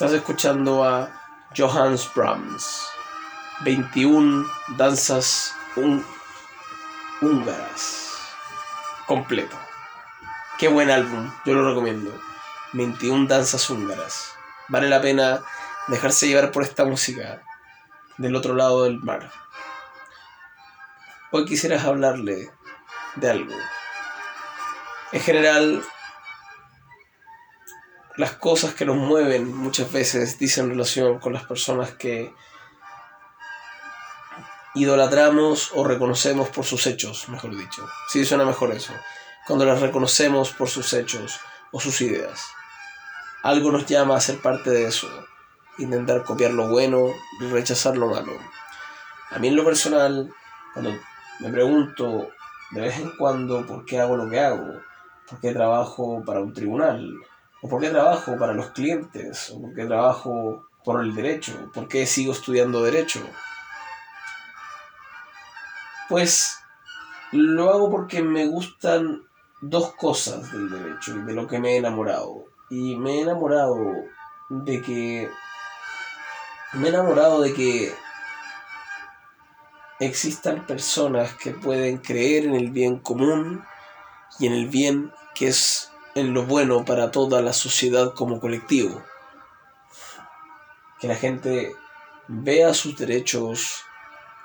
Estás escuchando a Johannes Brahms. 21 danzas húngaras. Completo. Qué buen álbum, yo lo recomiendo. 21 danzas húngaras. Vale la pena dejarse llevar por esta música del otro lado del mar. Hoy quisieras hablarle de algo. En general, las cosas que nos mueven muchas veces dicen relación con las personas que idolatramos o reconocemos por sus hechos, mejor dicho. Sí, suena mejor eso. Cuando las reconocemos por sus hechos o sus ideas. Algo nos llama a ser parte de eso. Intentar copiar lo bueno y rechazar lo malo. A mí en lo personal, cuando me pregunto de vez en cuando por qué hago lo que hago, por qué trabajo para un tribunal, o por qué trabajo para los clientes, o por qué trabajo por el derecho, por qué sigo estudiando derecho, pues lo hago porque me gustan dos cosas del derecho y de lo que me he enamorado. Y me he enamorado de que. Me he enamorado de que existan personas que pueden creer en el bien común y en el bien que es en lo bueno para toda la sociedad como colectivo. Que la gente vea sus derechos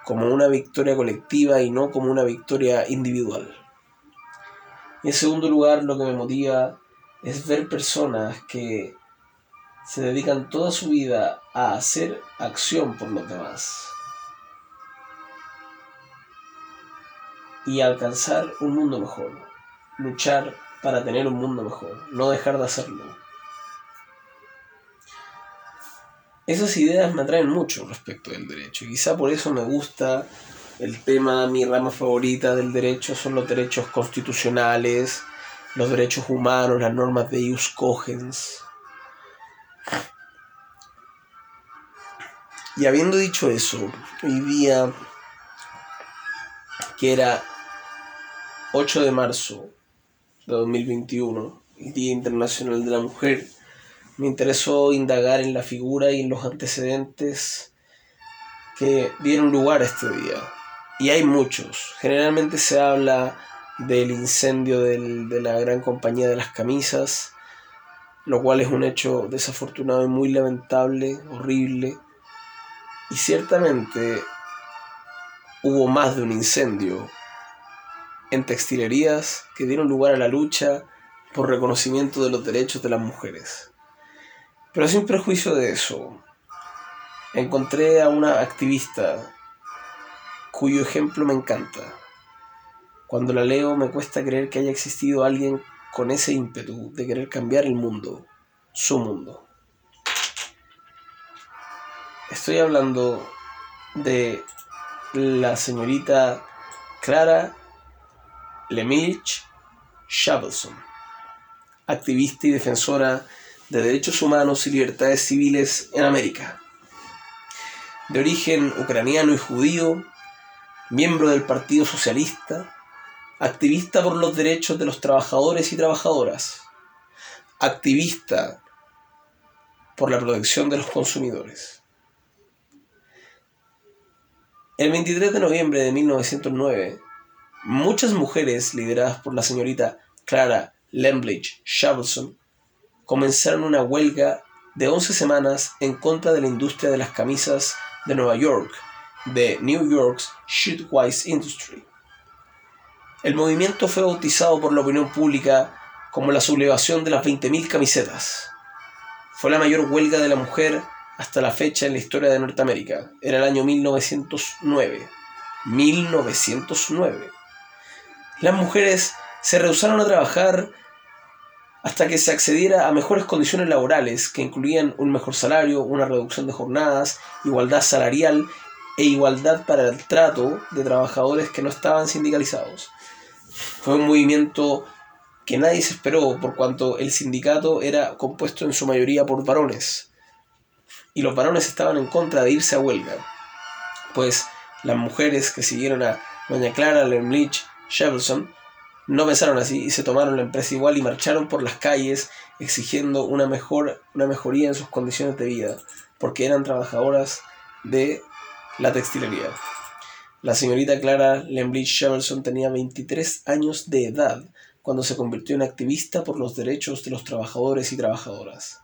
como una victoria colectiva y no como una victoria individual. En segundo lugar, lo que me motiva es ver personas que se dedican toda su vida a hacer acción por los demás y alcanzar un mundo mejor, luchar para tener un mundo mejor, no dejar de hacerlo. Esas ideas me atraen mucho respecto del derecho. Quizá por eso me gusta el tema, mi rama favorita del derecho son los derechos constitucionales, los derechos humanos, las normas de ius cogens. Y habiendo dicho eso, hoy día, que era 8 de marzo de 2021, el Día Internacional de la Mujer, me interesó indagar en la figura y en los antecedentes que dieron lugar a este día. Y hay muchos. Generalmente se habla del incendio de la gran compañía de las camisas, lo cual es un hecho desafortunado y muy lamentable, horrible. Y ciertamente hubo más de un incendio en textilerías que dieron lugar a la lucha por reconocimiento de los derechos de las mujeres. Pero sin prejuicio de eso, encontré a una activista cuyo ejemplo me encanta. Cuando la leo me cuesta creer que haya existido alguien con ese ímpetu de querer cambiar el mundo, su mundo. Estoy hablando de la señorita Clara Lemich Shavelson, activista y defensora de Derechos Humanos y Libertades Civiles en América. De origen ucraniano y judío, miembro del Partido Socialista, activista por los derechos de los trabajadores y trabajadoras, activista por la protección de los consumidores. El 23 de noviembre de 1909, muchas mujeres lideradas por la señorita Clara Lemblich Shavelson comenzaron una huelga de 11 semanas en contra de la industria de las camisas de Nueva York, de New York's Shootwise Industry. El movimiento fue bautizado por la opinión pública como la sublevación de las 20.000 camisetas. Fue la mayor huelga de la mujer hasta la fecha en la historia de Norteamérica. Era el año 1909. 1909. Las mujeres se rehusaron a trabajar hasta que se accediera a mejores condiciones laborales que incluían un mejor salario, una reducción de jornadas, igualdad salarial e igualdad para el trato de trabajadores que no estaban sindicalizados. Fue un movimiento que nadie se esperó por cuanto el sindicato era compuesto en su mayoría por varones y los varones estaban en contra de irse a huelga, pues las mujeres que siguieron a doña Clara Lemlich No pensaron así y se tomaron la empresa igual y marcharon por las calles exigiendo una, mejor, una mejoría en sus condiciones de vida, porque eran trabajadoras de la textilería. La señorita Clara Lembridge Sheverson tenía 23 años de edad cuando se convirtió en activista por los derechos de los trabajadores y trabajadoras.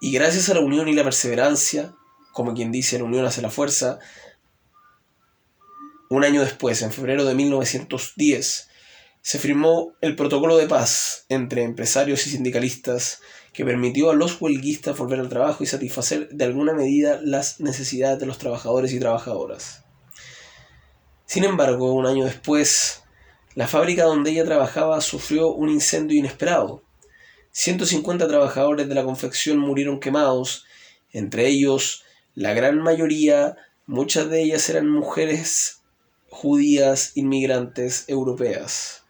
Y gracias a la unión y la perseverancia, como quien dice, la unión hace la fuerza, un año después, en febrero de 1910, se firmó el protocolo de paz entre empresarios y sindicalistas que permitió a los huelguistas volver al trabajo y satisfacer de alguna medida las necesidades de los trabajadores y trabajadoras. Sin embargo, un año después, la fábrica donde ella trabajaba sufrió un incendio inesperado. 150 trabajadores de la confección murieron quemados, entre ellos la gran mayoría, muchas de ellas eran mujeres judías inmigrantes europeas.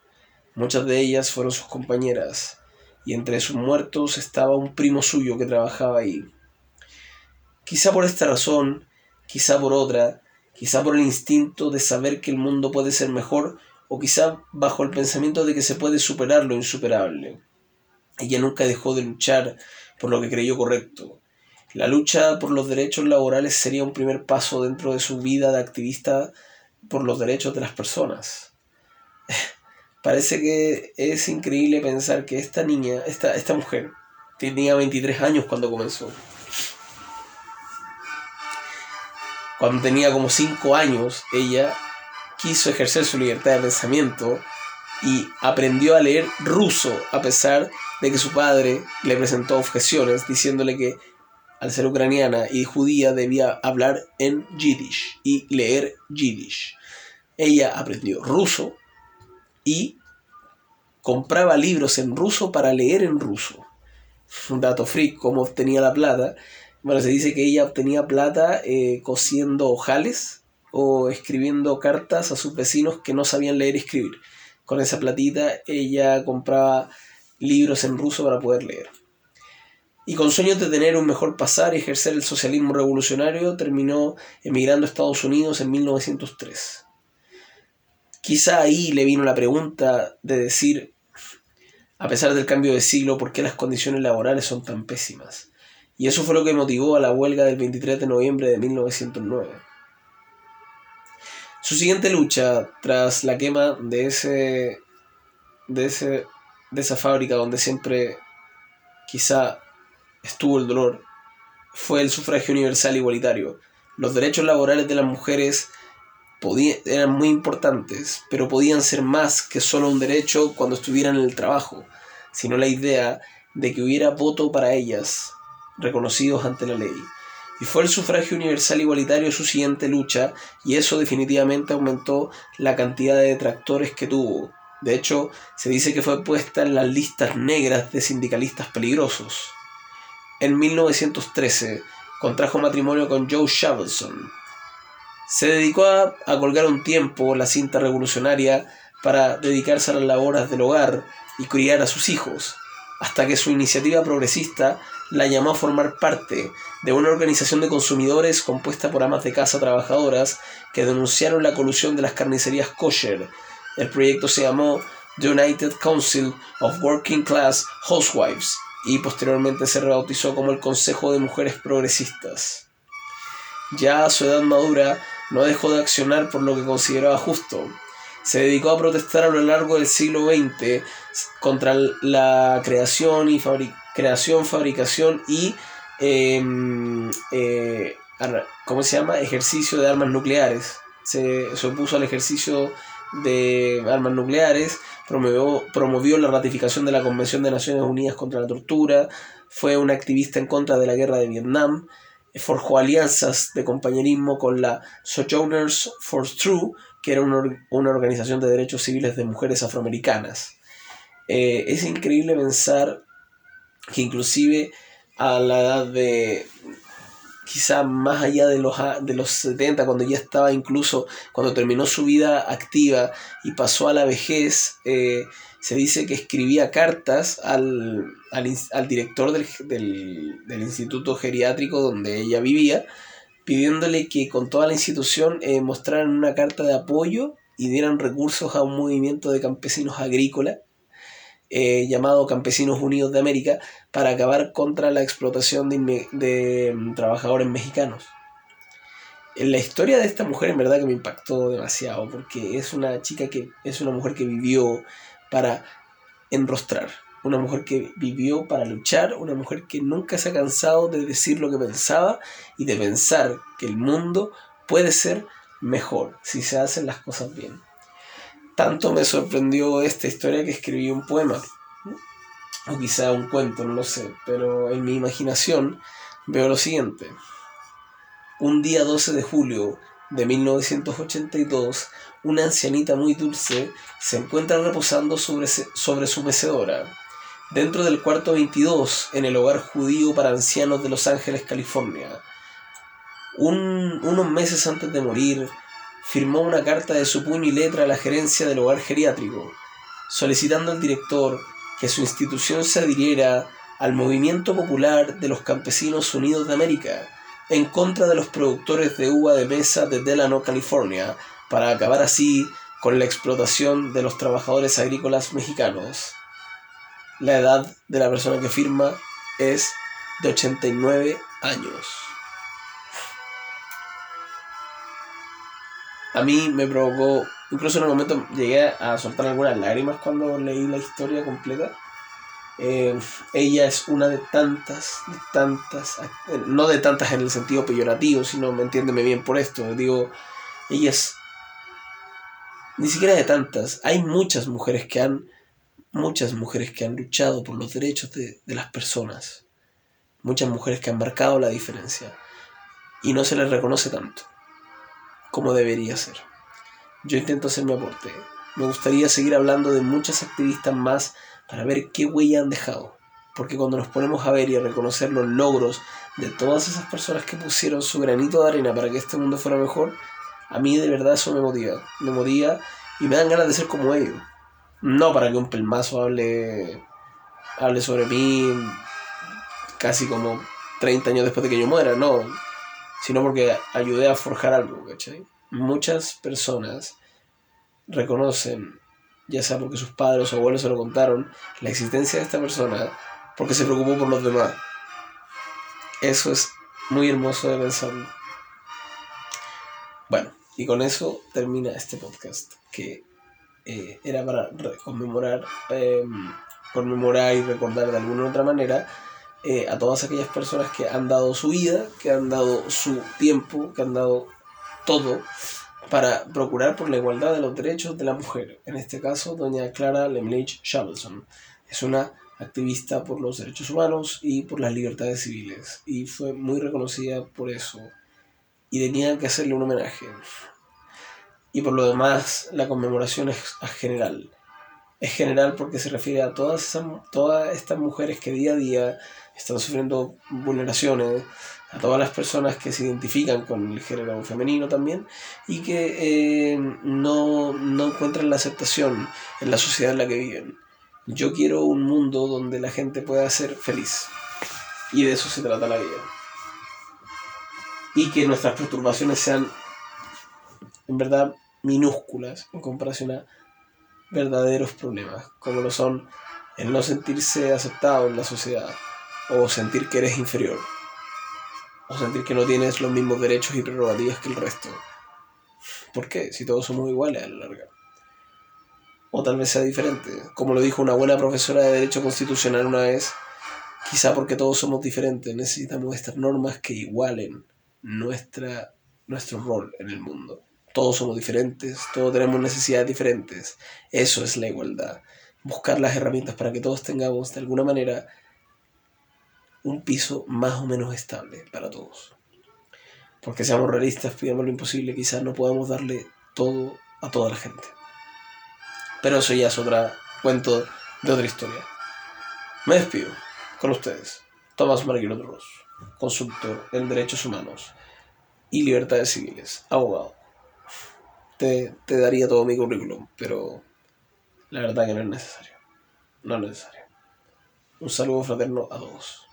Muchas de ellas fueron sus compañeras, y entre sus muertos estaba un primo suyo que trabajaba ahí. Quizá por esta razón, quizá por otra, quizá por el instinto de saber que el mundo puede ser mejor, o quizá bajo el pensamiento de que se puede superar lo insuperable. Ella nunca dejó de luchar por lo que creyó correcto. La lucha por los derechos laborales sería un primer paso dentro de su vida de activista por los derechos de las personas. Parece que es increíble pensar que esta niña, esta, esta mujer, tenía 23 años cuando comenzó. Cuando tenía como 5 años, ella quiso ejercer su libertad de pensamiento y aprendió a leer ruso a pesar de que su padre le presentó objeciones diciéndole que al ser ucraniana y judía debía hablar en yiddish y leer yiddish. Ella aprendió ruso y compraba libros en ruso para leer en ruso. Un dato freak, cómo obtenía la plata. Bueno, se dice que ella obtenía plata eh, cosiendo ojales o escribiendo cartas a sus vecinos que no sabían leer y escribir. Con esa platita ella compraba libros en ruso para poder leer y con sueños de tener un mejor pasar y ejercer el socialismo revolucionario, terminó emigrando a Estados Unidos en 1903. Quizá ahí le vino la pregunta de decir, a pesar del cambio de siglo, ¿por qué las condiciones laborales son tan pésimas? Y eso fue lo que motivó a la huelga del 23 de noviembre de 1909. Su siguiente lucha, tras la quema de ese de, ese, de esa fábrica donde siempre quizá estuvo el dolor fue el sufragio universal igualitario. Los derechos laborales de las mujeres eran muy importantes, pero podían ser más que solo un derecho cuando estuvieran en el trabajo, sino la idea de que hubiera voto para ellas, reconocidos ante la ley. Y fue el sufragio universal igualitario su siguiente lucha, y eso definitivamente aumentó la cantidad de detractores que tuvo. De hecho, se dice que fue puesta en las listas negras de sindicalistas peligrosos en 1913 contrajo matrimonio con Joe Shavelson. Se dedicó a, colgar un tiempo la cinta revolucionaria para dedicarse a las labores del hogar y criar a sus hijos, hasta que su iniciativa progresista la llamó a formar parte de una organización de consumidores compuesta por amas de casa trabajadoras que denunciaron la colusión de las carnicerías kosher. El proyecto se llamó The United Council of Working Class Housewives y posteriormente se rebautizó como el Consejo de Mujeres Progresistas. Ya a su edad madura no dejó de accionar por lo que consideraba justo. Se dedicó a protestar a lo largo del siglo XX contra la creación y creación, fabricación y em, eh, ¿cómo se llama? ejercicio de armas nucleares. Se, se opuso al ejercicio de armas nucleares, promovió, la ratificación de la Convención de Naciones Unidas contra la Tortura, fue un activista en contra de la guerra de Vietnam, forjó alianzas de compañerismo con la Sojourners for True, que era una, organización de derechos civiles de mujeres afroamericanas. Eh, es increíble pensar que inclusive a la edad de, quizá más allá de los, de los 70, cuando ya estaba incluso, cuando terminó su vida activa y pasó a la vejez, eh, se dice que escribía cartas al, director del, del, instituto geriátrico donde ella vivía, pidiéndole que con toda la institución eh, mostraran una carta de apoyo y dieran recursos a un movimiento de campesinos agrícolas eh, llamado Campesinos Unidos de América para acabar contra la explotación de, mm, trabajadores mexicanos. La historia de esta mujer en verdad que me impactó demasiado porque es una chica que es una mujer que vivió para enrostrar, una mujer que vivió para luchar, una mujer que nunca se ha cansado de decir lo que pensaba y de pensar que el mundo puede ser mejor si se hacen las cosas bien. Tanto me sorprendió esta historia que escribí un poema, o quizá un cuento, no lo sé, pero en mi imaginación veo lo siguiente. Un día 12 de julio de 1982, una ancianita muy dulce se encuentra reposando sobre, sobre su mecedora, dentro del cuarto 22, en el hogar judío para ancianos de Los Ángeles, California. unos meses antes de morir, firmó una carta de su puño y letra a la gerencia del hogar geriátrico, solicitando al director que su institución se adhiriera al movimiento popular de los campesinos unidos de América en contra de los productores de uva de mesa de Delano, California, para acabar así con la explotación de los trabajadores agrícolas mexicanos. La edad de la persona que firma es de 89 años. A mí me provocó, incluso en un momento llegué a soltar algunas lágrimas cuando leí la historia completa. Eh, ella es una de tantas, de tantas, no de tantas en el sentido peyorativo, sino, me entiéndeme bien por esto, digo, ella es, ni siquiera de tantas, hay muchas mujeres que han, muchas mujeres que han luchado por los derechos de, de las personas, muchas mujeres que han marcado la diferencia, y no se les reconoce tanto como debería ser. Yo intento hacer mi aporte. Me gustaría seguir hablando de muchas activistas más para ver qué huella han dejado. Porque cuando nos ponemos a ver y a reconocer los logros de todas esas personas que pusieron su granito de arena para que este mundo fuera mejor, a mí de verdad eso me motiva. Me motiva y me dan ganas de ser como ellos. No para que un pelmazo hable, hable sobre mí casi como 30 años después de que yo muera, no sino porque ayudé a forjar algo, ¿cachai? Muchas personas reconocen, ya sea porque sus padres o abuelos se lo contaron, la existencia de esta persona porque se preocupó por los demás. Eso es muy hermoso de pensarlo. Bueno, y con eso termina este podcast, que eh, era para conmemorar, em, conmemorar y recordar de alguna u otra manera eh, a todas aquellas personas que han dado su vida, que han dado su tiempo, que han dado todo para procurar por la igualdad de los derechos de la mujer. En este caso, doña Clara Lemlich Shavelson es una activista por los derechos humanos y por las libertades civiles y fue muy reconocida por eso y tenía que hacerle un homenaje. Y por lo demás, la conmemoración es general. Es general porque se refiere a todas, todas estas mujeres que día a día están sufriendo vulneraciones, a todas las personas que se identifican con el género femenino también y que eh, no, no encuentran la aceptación en la sociedad en la que viven. Yo quiero un mundo donde la gente pueda ser feliz y de eso se trata la vida. Y que nuestras perturbaciones sean en verdad minúsculas en comparación a verdaderos problemas, como lo son el no sentirse aceptado en la sociedad, o sentir que eres inferior, o sentir que no tienes los mismos derechos y prerrogativas que el resto. ¿Por qué? Si todos somos iguales a la larga. O tal vez sea diferente. Como lo dijo una buena profesora de Derecho Constitucional una vez, quizá porque todos somos diferentes, necesitamos estas normas que igualen nuestra, nuestro rol en el mundo. Todos somos diferentes, todos tenemos necesidades diferentes. Eso es la igualdad. Buscar las herramientas para que todos tengamos de alguna manera un piso más o menos estable para todos. Porque seamos realistas, pidamos lo imposible, quizás no podamos darle todo a toda la gente. Pero eso ya es otro cuento de otra historia. Me despido con ustedes, Tomás Marguerite Ross, consultor en derechos humanos y libertades civiles, abogado. Te, te daría todo mi currículum, pero la verdad que no es necesario. No es necesario. Un saludo fraterno a todos.